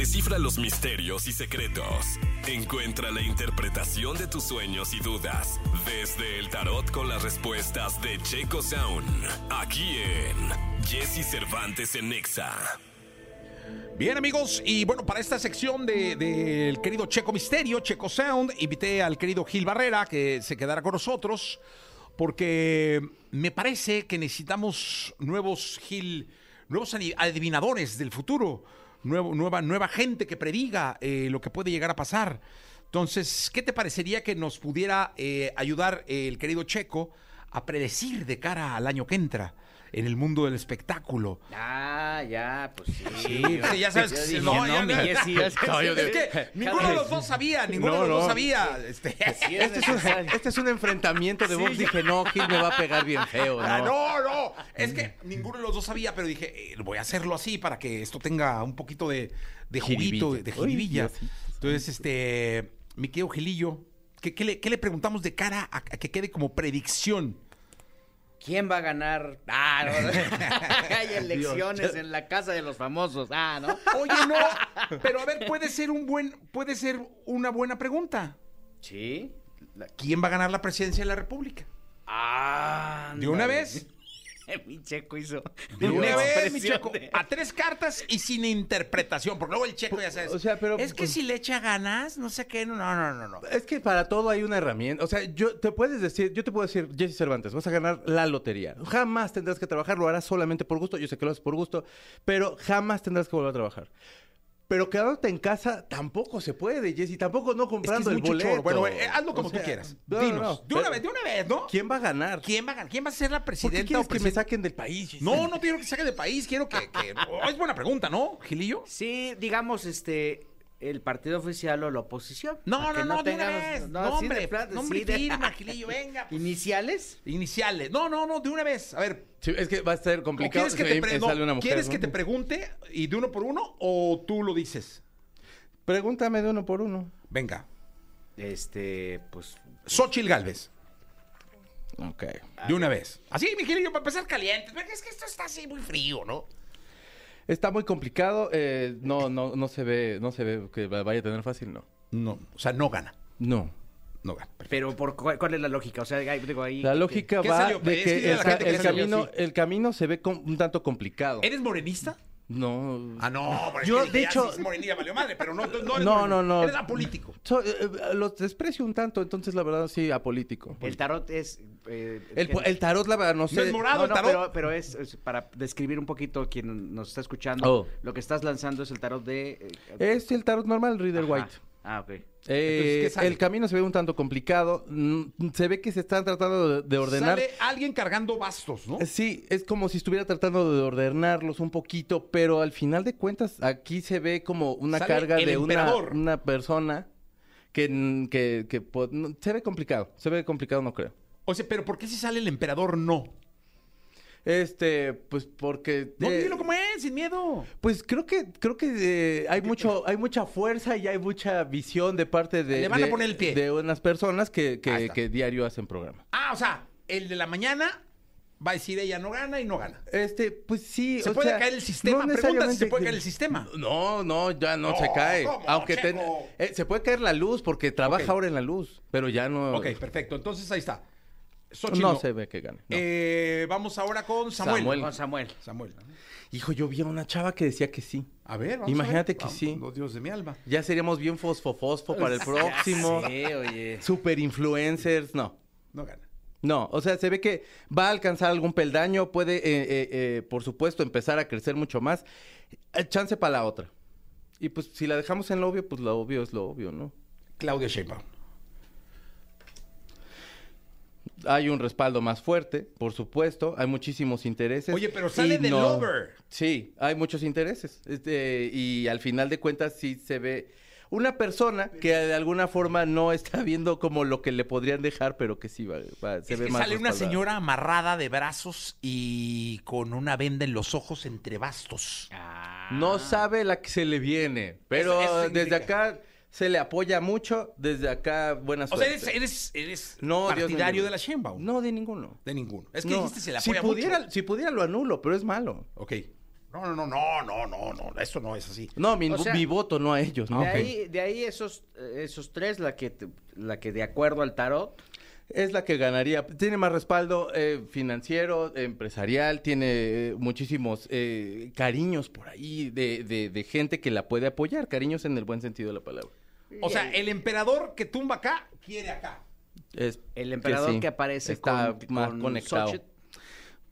Descifra los misterios y secretos. Encuentra la interpretación de tus sueños y dudas desde el tarot con las respuestas de Checo Sound. Aquí en Jesse Cervantes en Nexa. Bien amigos, y bueno, para esta sección del de, querido Checo Misterio, Checo Sound, invité al querido Gil Barrera que se quedara con nosotros, porque me parece que necesitamos nuevos Gil, nuevos adivinadores del futuro, nuevo, nueva, nueva gente que prediga eh, lo que puede llegar a pasar. Entonces, ¿qué te parecería que nos pudiera eh, ayudar el querido Checo a predecir de cara al año que entra? En el mundo del espectáculo. Ah, ya, pues sí. Sí, ya sabes que no, no, no, es que ninguno de los dos sabía, ninguno de los dos sabía. Este, este, es un, este, es un, enfrentamiento de voz. Dije, no, Gil me va a pegar bien feo. Ah, no, no, es que ninguno de los dos sabía, pero dije, eh, voy a hacerlo así para que esto tenga un poquito de, de juguito, de jiribilla. Entonces, este, mi querido Gilillo, ¿qué, qué, le, ¿qué le preguntamos de cara a que quede como predicción? ¿Quién va a ganar? Ah, no. Hay elecciones en la casa de los famosos. Ah, ¿no? Oye, no. Pero a ver, puede ser un buen, puede ser una buena pregunta. Sí. ¿Quién va a ganar la presidencia de la República? Ah. ¿De una vez? mi checo hizo. De una vez, mi checo. A tres cartas y sin interpretación. Porque luego el checo ya sabes. O sea, pero. Es que si le echa ganas, no sé qué. No, no, no, no. Es que para todo hay una herramienta. O sea, yo te puedes decir, yo te puedo decir, Jesse Cervantes, vas a ganar la lotería. Jamás tendrás que trabajar, lo harás solamente por gusto. Yo sé que lo haces por gusto, pero jamás tendrás que volver a trabajar. Pero quedándote en casa tampoco se puede, Jessy. Tampoco no comprando el boleto. Bueno, eh, hazlo como tú quieras. Dinos. de una vez, de una vez, ¿no? ¿Quién va a ganar? ¿Quién va a ganar? ¿Quién va a ser la presidenta? ¿Por qué quieres que me saquen del país? No, no quiero que saquen del país. Quiero que... es buena pregunta, ¿no, Gilillo? Sí, digamos, este el partido oficial o la oposición. No, no, no, de una vez. No, hombre, nombre, firma, Gilillo, venga. Pues. ¿Iniciales? Iniciales. No, no, no, de una vez. A ver. es que va a ser complicado. ¿Quieres, que te, ¿quieres que te pregunte y de uno por uno o tú lo dices? Pregúntame de uno por uno. Venga. Este, pues. Xochil Galvez. Ok. De una vez. Así, mi querido, para empezar caliente. Es que esto está así muy frío, ¿no? Está muy complicado. Eh, no, no, no se ve, no se ve que vaya a tener fácil, no. No. O sea, no gana. No. No gana. Pero por cuál, es la lógica? O sea, digo ahí. La lógica va de que, el, camino, el camino se ve un tanto complicado. ¿Eres morenista? No. Ah, no. Yo, de hecho. morenilla valió madre, pero no, no, no, no, no. Eres apolítico. So, eh, eh, los desprecio un tanto, entonces la verdad sí, apolítico. El tarot es. Eh, el, el, tarot, la verdad, no sé. No es morado, el tarot. Pero, pero es, para describir un poquito quien nos está escuchando. Oh. Lo que estás lanzando es el tarot de. Eh, es el tarot normal, Reader White. Ah, ok. Eh, el camino se ve un tanto complicado. Mm, se ve que se están tratando de, ordenar. Sale alguien cargando bastos, ¿no? Eh, sí, es como si estuviera tratando de ordenarlos un poquito, pero al final de cuentas aquí se ve como una carga de una, una, persona que, que, que, se ve complicado. Se ve complicado, no creo. O sea, pero ¿por qué si sale el emperador no? Este, pues porque. No, eh, como sin miedo. Pues creo que, creo que eh, hay mucho, hay mucha fuerza y hay mucha visión de parte de. Le van a poner el pie. De unas personas que, que, diario hacen programa. Ah, o sea, el de la mañana va a decir ella no gana y no gana. Este, pues sí. ¿Se puede caer el sistema? Pregunta si se puede caer el sistema. No, no, ya no, se cae. Aunque eh, se puede caer la luz porque trabaja ahora en la luz, pero ya no. Ok, perfecto. Entonces ahí está no, se ve que gane. Eh, vamos ahora con Samuel. Samuel. Samuel. Samuel. Hijo, yo vi a una chava que decía que sí. A ver, vamos Imagínate a ver. que sí. Los dios de mi alma. Ya seríamos bien fosfo-fosfo para el próximo. sí, oye. Super influencers. No. No gana. No, o sea, se ve que va a alcanzar algún peldaño, puede, eh, eh, por supuesto, empezar a crecer mucho más. chance para la otra. Y pues si la dejamos en lo obvio, pues lo obvio es lo obvio, ¿no? Claudia Sheinbaum hay un respaldo más fuerte, por supuesto, hay muchísimos intereses. Oye, pero sale de Lover. Sí, hay muchos intereses. Este, y al final de cuentas sí se ve una persona que de alguna forma no está viendo como lo que le podrían dejar, pero que sí va, se ve que Sale una señora amarrada de brazos y con una venda en los ojos entre bastos. Ah. No sabe la que se le viene, pero desde acá se le apoya mucho. Desde acá, buena suerte. O sea, eres, eres, no, partidario de la Sheinbaum. No, de ninguno. De ninguno. Es que dijiste se le apoya si pudiera, Si pudiera lo anulo, pero es malo. Ok. No, no, no, no, no, no, no, eso no es así. No, mi, O sea, mi voto no a ellos, ¿no? De, ahí, de ahí esos, esos tres, la que, te- la que de acuerdo al tarot, Es la que ganaría. Tiene más respaldo eh, financiero, empresarial, tiene eh, muchísimos eh, cariños por ahí de, de- de gente que la puede apoyar, cariños en el buen sentido de la palabra. O sea, el emperador que tumba acá, quiere acá. Es el emperador que, sí, aparece está con, más con conectado. Xochitl,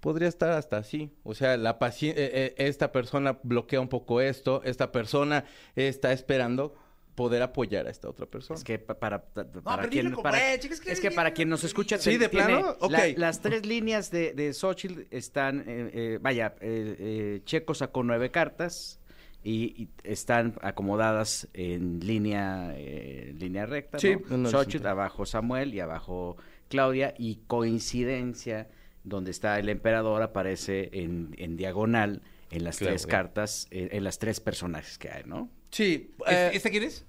Podría estar hasta así. O sea, la paci- eh, eh, esta persona bloquea un poco esto, esta persona está esperando poder apoyar a esta otra persona. Es que pa- para, pa- para pero quien, como para- es, chica, es que- es que para quien nos escucha Sí, te- de tiene plano, ok. la- las tres líneas de, de Xochitl están eh, eh, vaya eh, eh, Checo sacó nueve cartas y, y están acomodadas en línea eh, línea recta Sí, ¿no? en Xochitl abajo Samuel y abajo Claudia y coincidencia donde está el emperador aparece en, en diagonal en las tres cartas eh, en las tres personajes que hay no Sí. ¿Este, eh, este quién es?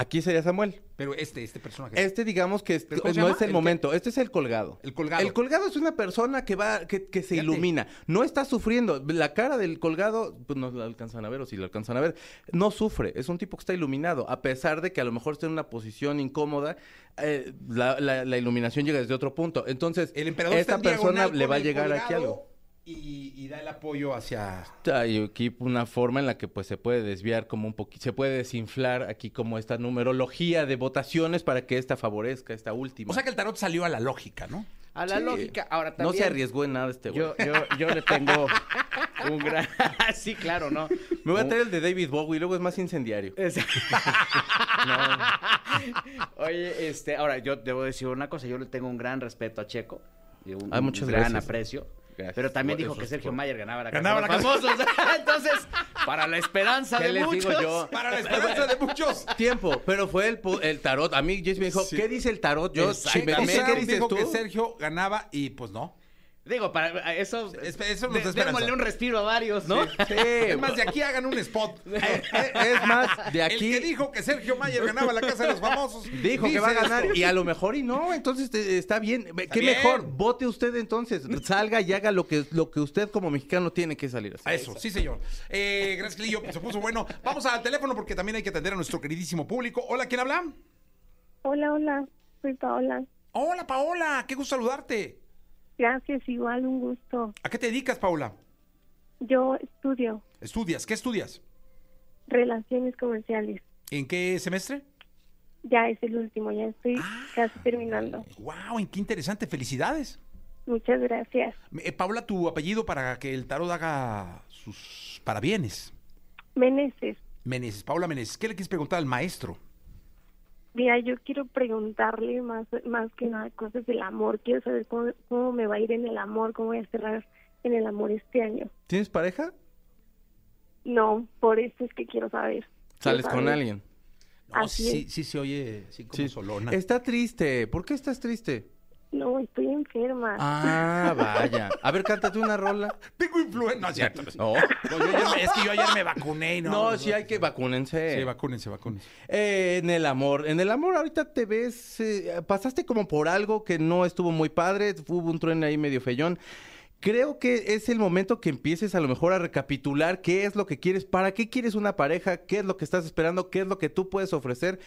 Aquí sería Samuel. Pero este, este personaje. Este, digamos que es- ¿Pero cómo se no llama? es el, momento. Este es el colgado. El colgado. El colgado es una persona que va, que, que se Fíjate. ilumina. No está sufriendo. La cara del colgado, pues no la alcanzan a ver, o si la alcanzan a ver, no sufre. Es un tipo que está iluminado. A pesar de que a lo mejor está en una posición incómoda, eh, la, la- la iluminación llega desde otro punto. Entonces, el emperador esta persona le va a llegar aquí colgado algo. Y, y da el apoyo hacia... Hay aquí una forma en la que pues se puede desviar como un poquito, se puede desinflar aquí como esta numerología de votaciones para que esta favorezca, esta última. O sea que el tarot salió a la lógica, ¿no? a la Sí. lógica ahora no también se arriesgó en nada este güey. Yo, yo, yo le tengo un gran... sí, claro, ¿no? Me voy a traer el de David Bowie, luego es más incendiario. Es- Oye, este, ahora yo debo decir una cosa, yo le tengo un gran respeto a Checo, y un, Ah, muchas un gran gracias. aprecio. Gracias. Pero también Eso dijo que Sergio por- Mayer ganaba la Ganaba Casa de la los famosos. Entonces, para la esperanza ¿Qué de les digo muchos. yo? Para la esperanza de muchos. Tiempo, pero fue el, pu- el tarot. A mí Jess me dijo, Sí. ¿qué dice el tarot? Yo, Exacto. me- sea, ¿qué dices dijo tú? que Sergio ganaba y pues no. Digo, para eso. Es- eso nos de- démosle un respiro a varios, ¿no? Sí, Es más, de aquí hagan un spot. Eh, es más, de aquí... El que dijo que Sergio Mayer ganaba la casa de los famosos. Dijo que va a ganar esto. y a lo mejor y no, entonces eh, está bien. ¿Qué bien. mejor? Vote usted entonces. Salga y haga lo que, lo que usted como mexicano tiene que salir a A hacer. Eso, sí, señor. Eh, gracias, Lillo. Se puso bueno. Vamos al teléfono porque también hay que atender a nuestro queridísimo público. Hola, ¿quién habla? Hola, hola, soy Paola. Hola, Paola. Qué gusto saludarte. Gracias, igual, un gusto. ¿A qué te dedicas, Paola? Yo estudio ¿Estudias? ¿Qué estudias? relaciones comerciales. ¿En qué semestre? Ya es el último, ya estoy Ah. casi terminando. ¡Wow! ¿En qué interesante! ¡Felicidades! Muchas gracias. Eh, Paola, tu apellido para que el tarot haga sus parabienes. Meneses, Meneses, Paola Meneses. ¿Qué le quieres preguntar al maestro? Mira, yo quiero preguntarle más, más que nada cosas del amor. Quiero saber cómo, cómo me va a ir en el amor, cómo voy a cerrar en el amor este año. ¿Tienes pareja? No, por eso es que quiero saber. ¿Sales Quiero con alguien? No, Así sí, es. sí se oye así como Sí. solona. Está triste. ¿Por qué estás triste? No, estoy enferma. Ah, vaya. A ver, cántate una rola. Tengo influenza. No, es cierto. No. No, yo ayer me- es que yo ayer me vacuné. y No, No, sí hay que vacúnense. Sí, vacúnense, vacúnense. Eh, en el amor, en el amor ahorita te ves, eh, pasaste como por algo que no estuvo muy padre, hubo un trueno ahí medio feyón. Creo que es el momento que empieces a lo mejor a recapitular qué es lo que quieres, para qué quieres una pareja, qué es lo que estás esperando, qué es lo que tú puedes ofrecer.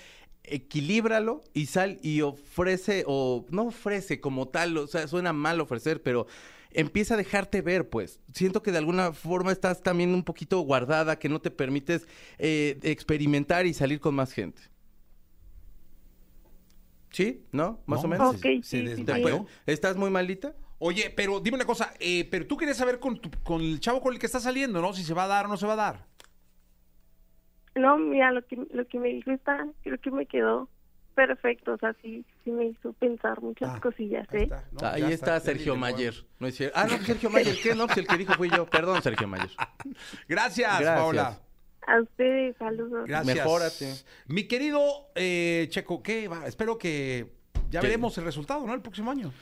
Equilíbralo y sal y ofrece, o no ofrece como tal, o sea, suena mal ofrecer, pero empieza a dejarte ver, pues. Siento que de alguna forma estás también un poquito guardada, que no te permites eh, experimentar y salir con más gente. ¿Sí? ¿No? Más No. o menos. Se sí, sí, desmayó. ¿Te sí. puede- ¿Estás muy malita? Oye, pero dime una cosa, eh, pero tú querías saber con, tu- con el chavo con el que estás saliendo, ¿no? Si se va a dar o no se va a dar. No, mira, lo que, lo que me dijo está, creo que me quedó perfecto. O sea, sí, sí me hizo pensar muchas Ah, cosillas, Ahí ¿eh? está, ¿no? Ahí está, Sergio Mayer. No es cierto. Ah, no, Sergio Mayer. ¿Qué? No, pues el que dijo fui yo. Perdón, Sergio Mayer. Gracias, Gracias. Paola. A ustedes, saludos. Gracias. Mejórate. Mi querido eh, Checo, ¿qué va? Espero que ya ¿Qué? veremos el resultado, ¿no? El próximo año.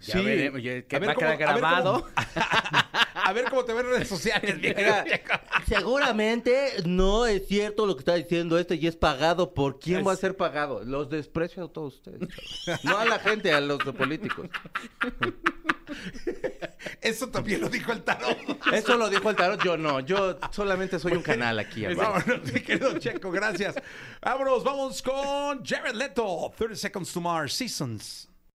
Ya veremos, ya- que A ver va a quedar cómo- a ver grabado. cómo- A A ver cómo te ven en redes sociales, mi Mira, seguramente no es cierto lo que está diciendo este y es pagado. ¿Por quién va a ser pagado? Los desprecio a todos ustedes. No a la gente, a los políticos. Eso también lo dijo el tarot. Eso lo dijo el tarot, yo no. Yo solamente soy un canal aquí. amigo. Vámonos, mi querido Checo, gracias. Vámonos, vamos con Jared Leto. 30 Seconds to Mars Seasons.